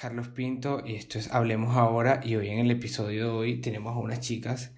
Carlos Pinto y esto es Hablemos Ahora y hoy en el episodio de hoy tenemos a unas chicas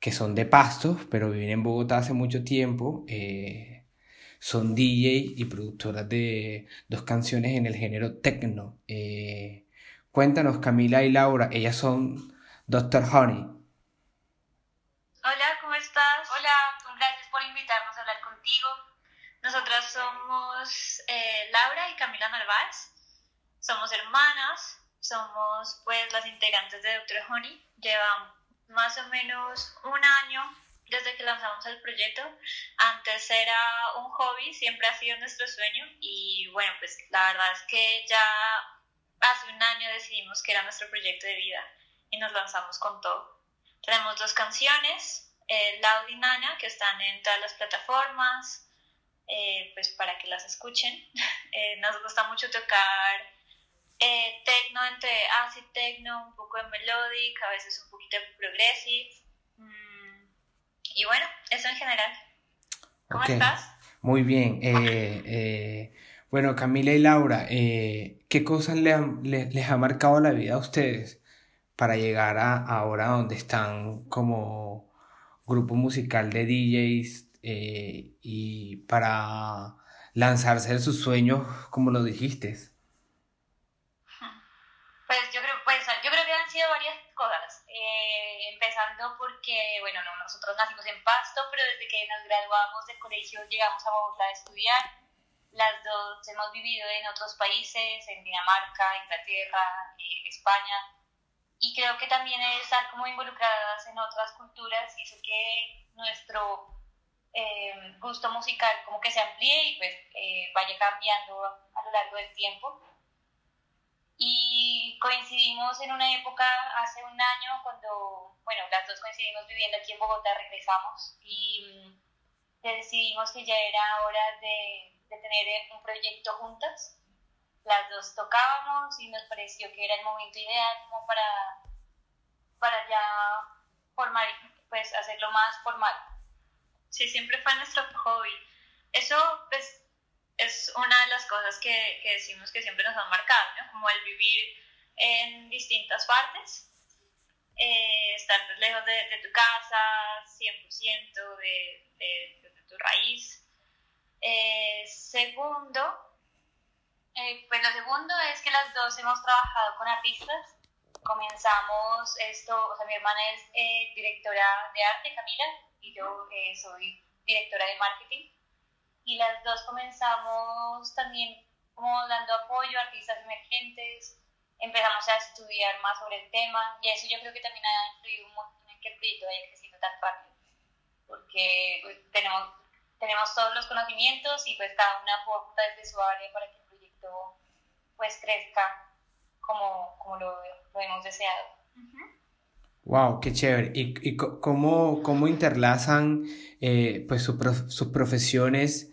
que son de Pasto, pero viven en Bogotá hace mucho tiempo. Eh, son DJ y productoras de dos canciones en el género techno. Eh, cuéntanos, Camila y Laura, ellas son Dr. Honey. Hola, ¿cómo estás? Hola, gracias por invitarnos a hablar contigo. Nosotras somos eh, Laura y Camila Narváez. Somos hermanas, somos pues las integrantes de Doctor Honey. Llevamos más o menos un año desde que lanzamos el proyecto. Antes era un hobby, siempre ha sido nuestro sueño y bueno, pues la verdad es que ya hace un año decidimos que era nuestro proyecto de vida y nos lanzamos con todo. Tenemos dos canciones, eh, Loud y Nana, que están en todas las plataformas, eh, pues para que las escuchen. Eh, nos gusta mucho tocar eh, tecno entre acid techno, un poco de melodic, a veces un poquito de progressive. Mm, y bueno, eso en general. ¿Cómo estás? Muy bien. Eh, eh, bueno, Camila y Laura, eh, ¿qué cosas les ha marcado la vida a ustedes para llegar a ahora donde están como grupo musical de DJs y para lanzarse en sus sueños, como lo dijiste? Empezando porque, bueno, nosotros nacimos en Pasto, pero desde que nos graduamos del colegio llegamos a Bogotá a estudiar. Las dos hemos vivido en otros países, en Dinamarca, Inglaterra, eh, España, y creo que también estar como involucradas en otras culturas hizo que nuestro eh, gusto musical como que se amplíe y pues eh, vaya cambiando a lo largo del tiempo y coincidimos en una época hace un año cuando, bueno, las dos coincidimos viviendo aquí en Bogotá, regresamos y mm, decidimos que ya era hora de, de tener un proyecto juntas. Las dos tocábamos y nos pareció que era el momento ideal como para, para ya formar, pues hacerlo más formal. Sí, siempre fue nuestro hobby. Eso, pues, es una de las cosas que, que, decimos que siempre nos han marcado, ¿no? Como el vivir en distintas partes, eh, estar pues lejos de, de, tu casa, 100% de, de, de, tu raíz. Eh, segundo, eh, pues lo segundo es que las dos hemos trabajado con artistas. Comenzamos esto, o sea, mi hermana es eh, directora de arte, Camila, y yo eh, soy directora de marketing y las dos comenzamos también como dando apoyo a artistas emergentes, empezamos a estudiar más sobre el tema y eso yo creo que también ha influido un montón en que el proyecto haya crecido tan rápido, porque pues, tenemos, tenemos todos los conocimientos y pues cada una aporta desde su área para que el proyecto pues crezca como, como lo, lo hemos deseado. Wow, qué chévere. ¿Y, y cómo, cómo interlazan eh, pues su sus profesiones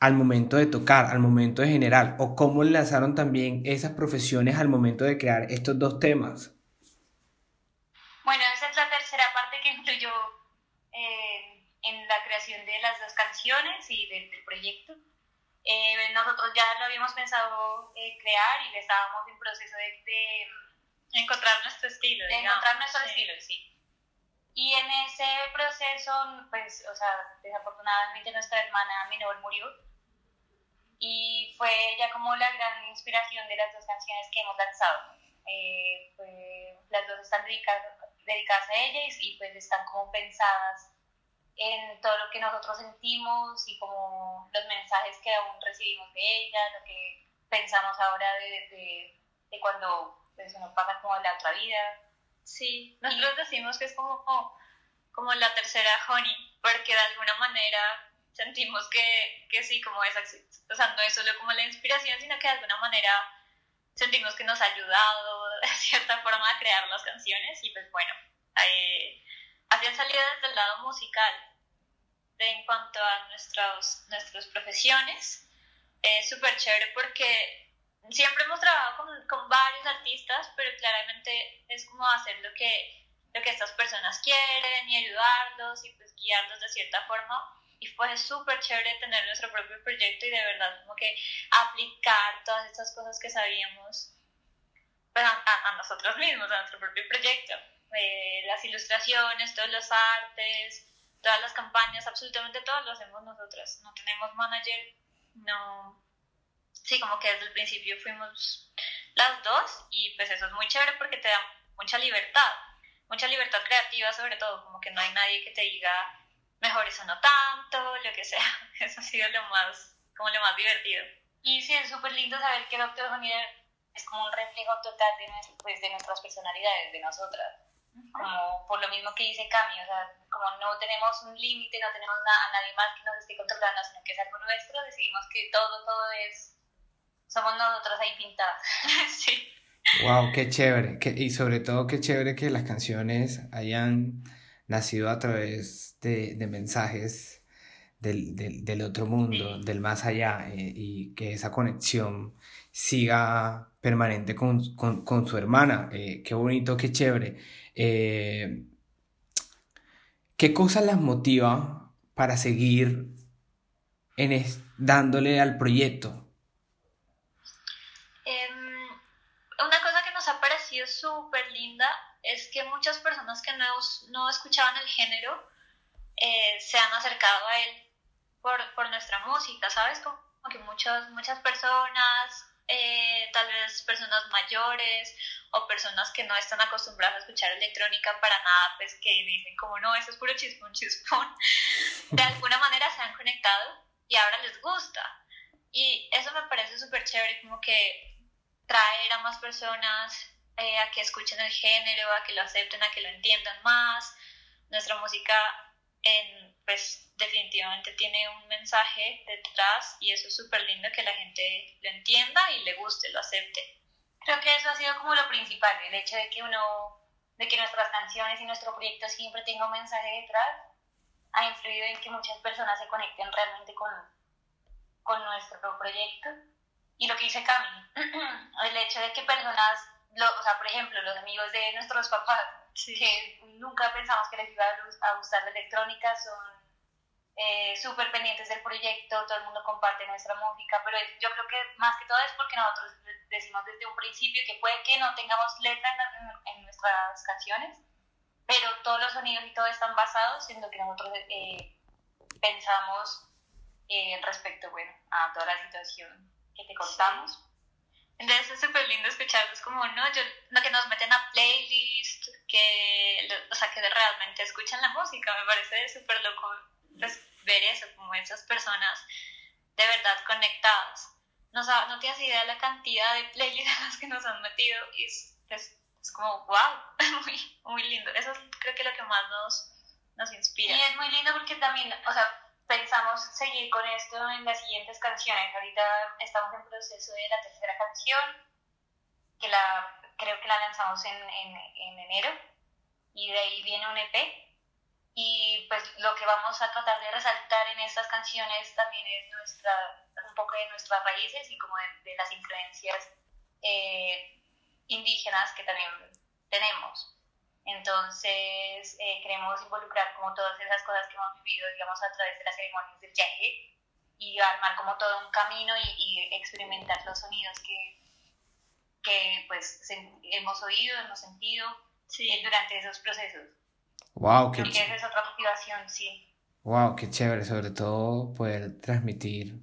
al momento de tocar, al momento de generar, o cómo enlazaron también esas profesiones al momento de crear estos dos temas. Bueno, esa es la tercera parte que incluyó eh, en la creación de las dos canciones y del, del proyecto. Eh, nosotros ya lo habíamos pensado eh, crear y estábamos en proceso de, de encontrar nuestro estilo. De encontrar nuestro sí. estilo, sí. Y en ese proceso, pues, o sea, desafortunadamente nuestra hermana menor murió y fue ella como la gran inspiración de las dos canciones que hemos lanzado. Eh, pues, las dos están dedicadas, dedicadas a ella y, y, pues están como pensadas en todo lo que nosotros sentimos y como los mensajes que aún recibimos de ella, lo que pensamos ahora de, de, de cuando pues, uno pasa como la otra vida. Sí, nosotros y, decimos que es como, como la tercera Honey, porque de alguna manera sentimos que, que sí, como esa, o sea, no es solo como la inspiración, sino que de alguna manera sentimos que nos ha ayudado de cierta forma a crear las canciones. Y pues bueno, eh, así han salido desde el lado musical. De, en cuanto a nuestros, nuestras profesiones, es súper chévere porque siempre hemos trabajado con, con, varios artistas, pero claramente es como hacer lo que, lo que estas personas quieren y ayudarlos y pues guiarlos de cierta forma y fue súper chévere tener nuestro propio proyecto y de verdad como que aplicar todas estas cosas que sabíamos pues, a, nosotros mismos, a nuestro propio proyecto. Eh, las ilustraciones, todos los artes, todas las campañas, absolutamente todo lo hacemos nosotras. No tenemos manager, no... Sí, como que desde el principio fuimos las dos y pues eso es muy chévere porque te da mucha libertad, mucha libertad creativa sobre todo, como que no hay nadie que te diga mejor eso no tanto, lo que sea. Eso ha sido lo más, como lo más divertido. Y sí, es súper lindo saber que Doctor Jonier es como un reflejo total de, pues, de nuestras personalidades, de nosotras. Como por lo mismo que dice Cami, o sea, como no tenemos un límite, no tenemos a nadie más que nos esté controlando, sino que es algo nuestro, decidimos que todo, todo es, somos nosotras ahí pintadas. sí. Wow, qué chévere. y sobre todo qué chévere que las canciones hayan nacido a través de, mensajes del, otro mundo, del más allá, eh, y que esa conexión siga permanente con, su hermana. Eh, qué bonito, qué chévere. Eh, ¿Qué cosas las motiva para seguir en dándole al proyecto? súper linda es que muchas personas que no, no escuchaban el género eh, se han acercado a él por, por, nuestra música, ¿sabes? Como que muchas, muchas personas, eh, tal vez personas mayores o personas que no están acostumbradas a escuchar electrónica para nada, pues que dicen como no, eso es puro chispón, chispón, de alguna manera se han conectado y ahora les gusta. Y eso me parece súper chévere, como que traer a más personas eh, a que escuchen el género, a que lo acepten, a que lo entiendan más. Nuestra música, en, pues definitivamente tiene un mensaje detrás y eso es súper lindo que la gente lo entienda y le guste, lo acepte. Creo que eso ha sido como lo principal, el hecho de que uno, de que nuestras canciones y nuestro proyecto siempre tenga un mensaje detrás, ha influido en que muchas personas se conecten realmente con, con nuestro proyecto. Y lo que dice Cami, el hecho de que personas o sea, por ejemplo, los amigos de nuestros papás, que nunca pensamos que les iba a gustar la electrónica, son eh, súper pendientes del proyecto, todo el mundo comparte nuestra música, pero yo creo que más que todo es porque nosotros decimos desde un principio que puede que no tengamos letra en, nuestras canciones, pero todos los sonidos y todo están basados en lo que nosotros eh, pensamos eh, respecto bueno, a toda la situación que te contamos. Entonces es súper lindo escucharlos como, no, yo, no, que nos meten a playlist, que, o sea, que realmente escuchan la música, me parece súper loco pues, ver eso, como esas personas de verdad conectadas. No, no tienes idea de la cantidad de playlists a las que nos han metido y es, es, es como, wow, muy, muy lindo. Eso creo que es lo que más nos, nos inspira. Y es muy lindo porque también, o sea, pensamos seguir con esto en las siguientes canciones. Ahorita estamos en proceso de la tercera canción, que la creo que la lanzamos en, en, en enero, y de ahí viene un EP. Y pues lo que vamos a tratar de resaltar en estas canciones también es nuestra, un poco de nuestras raíces y como de, las influencias eh, indígenas que también tenemos. Entonces, eh, queremos involucrar como todas esas cosas que hemos vivido, digamos, a través de las ceremonias del viaje y armar como todo un camino y, experimentar los sonidos que, que pues hemos oído, hemos sentido eh, durante esos procesos. Wow, qué Porque esa es otra motivación, sí. Wow, qué chévere, sobre todo poder transmitir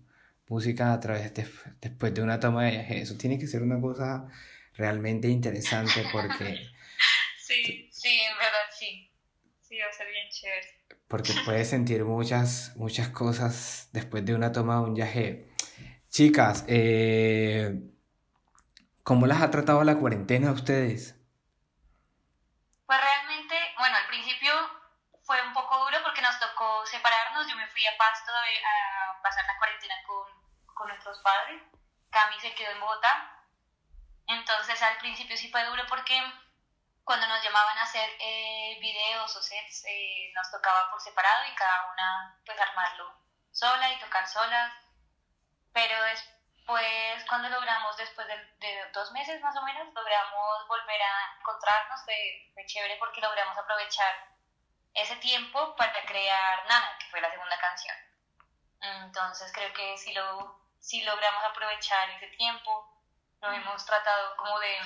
música a través de, después de una toma de viaje. Eso tiene que ser una cosa realmente interesante porque Sí, sí, en verdad sí. Sí, va a ser bien chévere. Porque puedes sentir muchas, muchas cosas después de una toma de un viaje. Chicas, eh, ¿cómo las ha tratado la cuarentena a ustedes? Pues realmente, bueno, al principio fue un poco duro porque nos tocó separarnos. Yo me fui a Pasto a pasar la cuarentena con, con nuestros padres. Cami se quedó en Bogotá. Entonces al principio sí fue duro porque cuando nos llamaban a hacer eh, videos o sets, eh, nos tocaba por separado y cada una pues armarlo sola y tocar sola. Pero después, cuando logramos, después de, dos meses más o menos, logramos volver a encontrarnos, de, chévere porque logramos aprovechar ese tiempo para crear Nana, que fue la segunda canción. Entonces creo que si, lo, si logramos aprovechar ese tiempo, lo hemos tratado como de,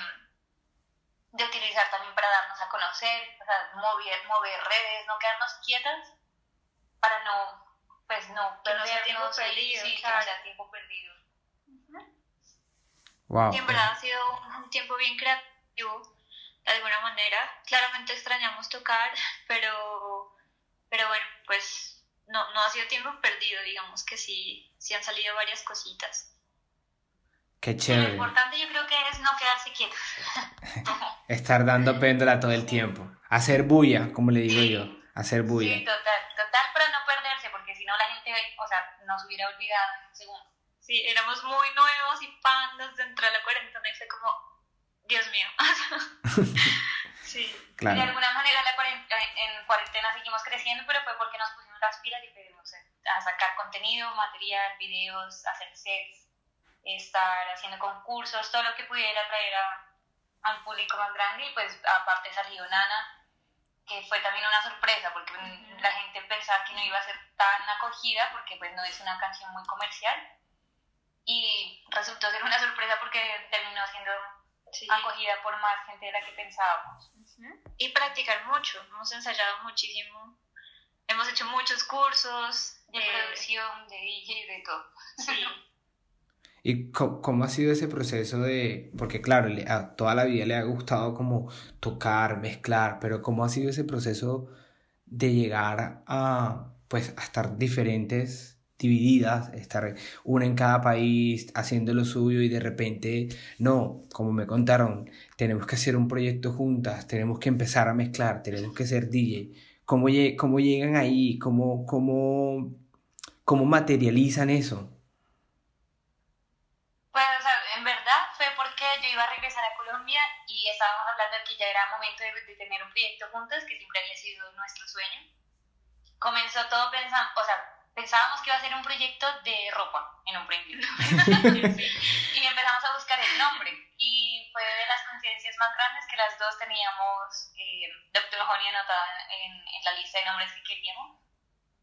de utilizar también para darnos a conocer, o sea, mover, mover redes, no quedarnos quietas para no, pues no que no sea tiempo perdido, sí, que no sea tiempo perdido. Wow. Y en verdad ha sido un tiempo bien creativo, de alguna manera. Claramente extrañamos tocar, pero, pero bueno, pues no, no ha sido tiempo perdido, digamos que sí, sí han salido varias cositas. Qué chévere. Lo importante yo creo que es no quedarse quieto. Estar dando péndola todo el tiempo. Hacer bulla, como le digo yo. Hacer bulla. Sí, total, total, para no perderse, porque si no la gente, o sea, nos hubiera olvidado en un segundo. Sí, éramos muy nuevos y pandas dentro de la cuarentena y fue como, Dios mío. sí. Claro. De alguna manera la cuarentena, en cuarentena seguimos creciendo, pero fue porque nos pusimos las pilas y pedimos a sacar contenido, material, videos, hacer sets estar haciendo concursos, todo lo que pudiera traer a, un público más grande y pues aparte salió Nana, que fue también una sorpresa porque la gente pensaba que no iba a ser tan acogida porque pues no es una canción muy comercial y resultó ser una sorpresa porque terminó siendo acogida por más gente de la que pensábamos. Y practicar mucho, hemos ensayado muchísimo, hemos hecho muchos cursos de eh, producción, de DJ, de todo. Sí. ¿Y cómo, ha sido ese proceso de, porque claro, a toda la vida le ha gustado como tocar, mezclar, pero cómo ha sido ese proceso de llegar a, pues, a estar diferentes, divididas, estar una en cada país haciendo lo suyo y de repente, no, como me contaron, tenemos que hacer un proyecto juntas, tenemos que empezar a mezclar, tenemos que ser DJ. ¿Cómo, cómo llegan ahí? ¿Cómo, cómo, cómo materializan eso? yo iba a regresar a Colombia y de que ya era momento de, tener un proyecto juntos, que siempre había sido nuestro sueño. Comenzó todo pensando, o sea, pensábamos que iba a ser un proyecto de ropa en un principio. Y empezamos a buscar el nombre. Y fue de las coincidencias más grandes que las dos teníamos eh, Doctor Honey anotada en, en, la lista de nombres que queríamos.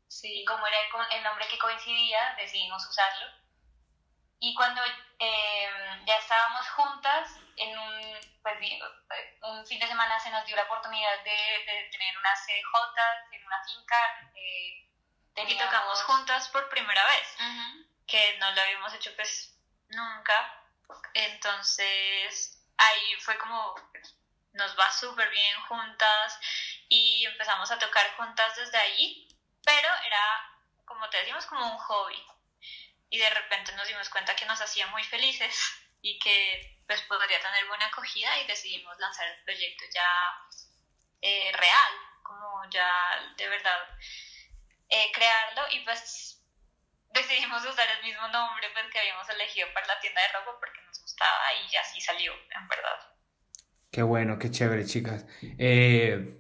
Sí. Y como era el, el nombre que coincidía, decidimos usarlo y cuando eh, ya estábamos juntas, en un, pues, un fin de semana se nos dio la oportunidad de, de tener una CJ en una finca. Eh, Y tocamos juntas por primera vez, que no lo habíamos hecho pues nunca. Entonces ahí fue como nos va súper bien juntas y empezamos a tocar juntas desde ahí, pero era, como te decimos, como un hobby y de repente nos dimos cuenta que nos hacía muy felices y que pues podría tener buena acogida y decidimos lanzar el proyecto ya eh, real, como ya de verdad eh, crearlo y pues decidimos usar el mismo nombre pues, que habíamos elegido para la tienda de ropa porque nos gustaba y así salió, en verdad. Qué bueno, qué chévere, chicas. Eh,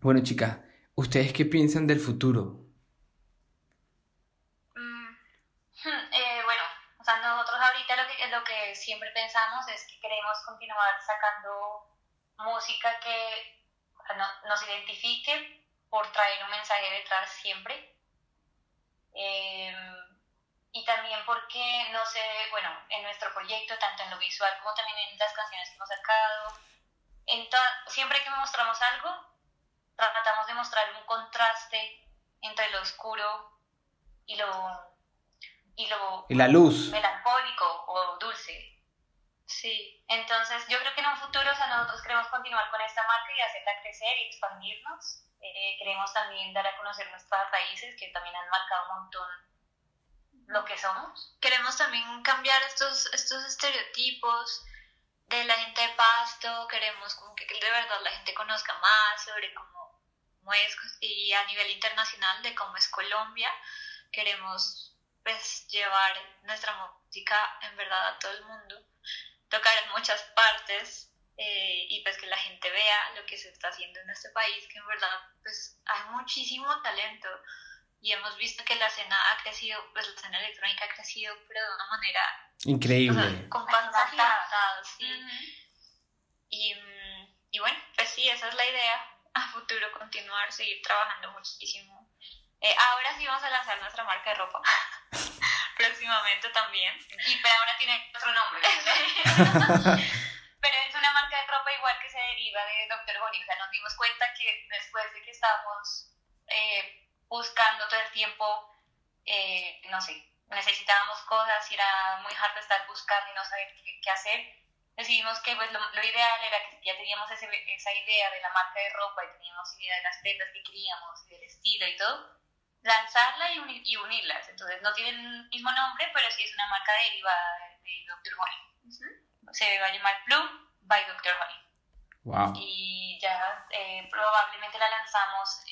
bueno, chicas, ¿ustedes qué piensan del futuro? nosotros ahorita lo que, lo que siempre pensamos es que queremos continuar sacando música que nos identifique por traer un mensaje detrás siempre. Em, y también porque, no sé, bueno, en nuestro proyecto, tanto en lo visual como también en las canciones que hemos sacado, en siempre que mostramos algo, tratamos de mostrar un contraste entre lo oscuro y lo y lo y la luz melancólico o dulce. Sí, entonces yo creo que en un futuro o sea, nosotros queremos continuar con esta marca y hacerla crecer y expandirnos. Eh, queremos también dar a conocer nuestras raíces que también han marcado un montón lo que somos. Queremos también cambiar estos, estos estereotipos de la gente de Pasto, queremos como que de verdad la gente conozca más sobre cómo, cómo es y a nivel internacional de cómo es Colombia. Queremos pues llevar nuestra música en verdad a todo el mundo, tocar en muchas partes eh, y pues que la gente vea lo que se está haciendo en este país, que en verdad pues hay muchísimo talento. Y hemos visto que la escena ha crecido, pues la escena electrónica ha crecido pero de una manera increíble, con pasos agigantados, y, y bueno, pues sí, esa es la idea, a futuro continuar, seguir trabajando muchísimo. Eh, ahora sí vamos a lanzar nuestra marca de ropa. Próximamente también. Y pero ahora tiene otro nombre. pero es una marca de ropa igual que se deriva de Dr. Honey. O sea, nos dimos cuenta que después de que estábamos eh, buscando todo el tiempo, eh, no sé, necesitábamos cosas y era muy hard estar buscando y no saber qué, hacer, decidimos que pues, lo, ideal era que ya teníamos ese, esa idea de la marca de ropa y teníamos idea de las prendas que queríamos y del estilo y todo, lanzarla y, y unirlas. Entonces no tienen el mismo nombre, pero sí es una marca derivada de, Dr. Honey. Se va a llamar Plum by Dr. Honey. Wow. Y ya eh, probablemente la lanzamos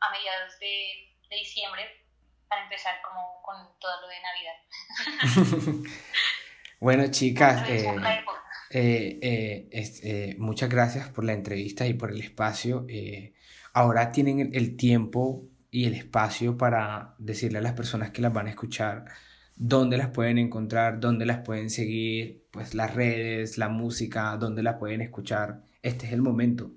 a mediados de, de diciembre para empezar como con todo lo de Navidad. bueno, chicas, eh, eh, eh, muchas gracias por la entrevista y por el espacio. ahora tienen el tiempo y el espacio para decirle a las personas que las van a escuchar dónde las pueden encontrar, dónde las pueden seguir, pues las redes, la música, dónde las pueden escuchar. Este es el momento.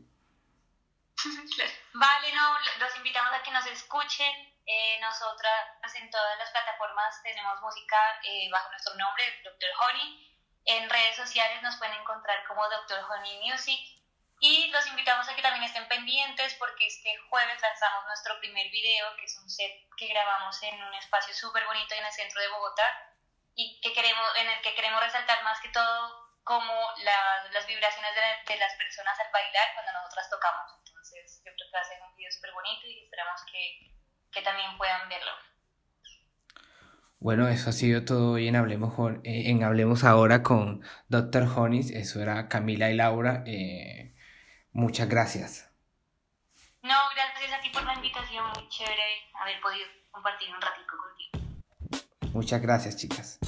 Vale, no, los invitamos a que nos escuchen, eh, nosotras en todas las plataformas tenemos música eh, bajo nuestro nombre, Dr. Honey. En redes sociales nos pueden encontrar como Dr. Honey Music. Y los invitamos a que también estén pendientes porque este jueves lanzamos nuestro primer video, que es un set que grabamos en un espacio súper bonito en el centro de Bogotá y que queremos, en el que queremos resaltar más que todo como las vibraciones de, de, las personas al bailar cuando nosotras tocamos. Entonces yo creo que va a ser un video súper bonito y esperamos que que también puedan verlo. Bueno, eso ha sido todo hoy en Hablemos, eh, en Hablemos ahora con Dr. Honis. Eso era Camila y Laura. Eh, muchas gracias. No, gracias a ti por la invitación. Muy chévere haber podido compartir un ratito contigo. Muchas gracias, chicas.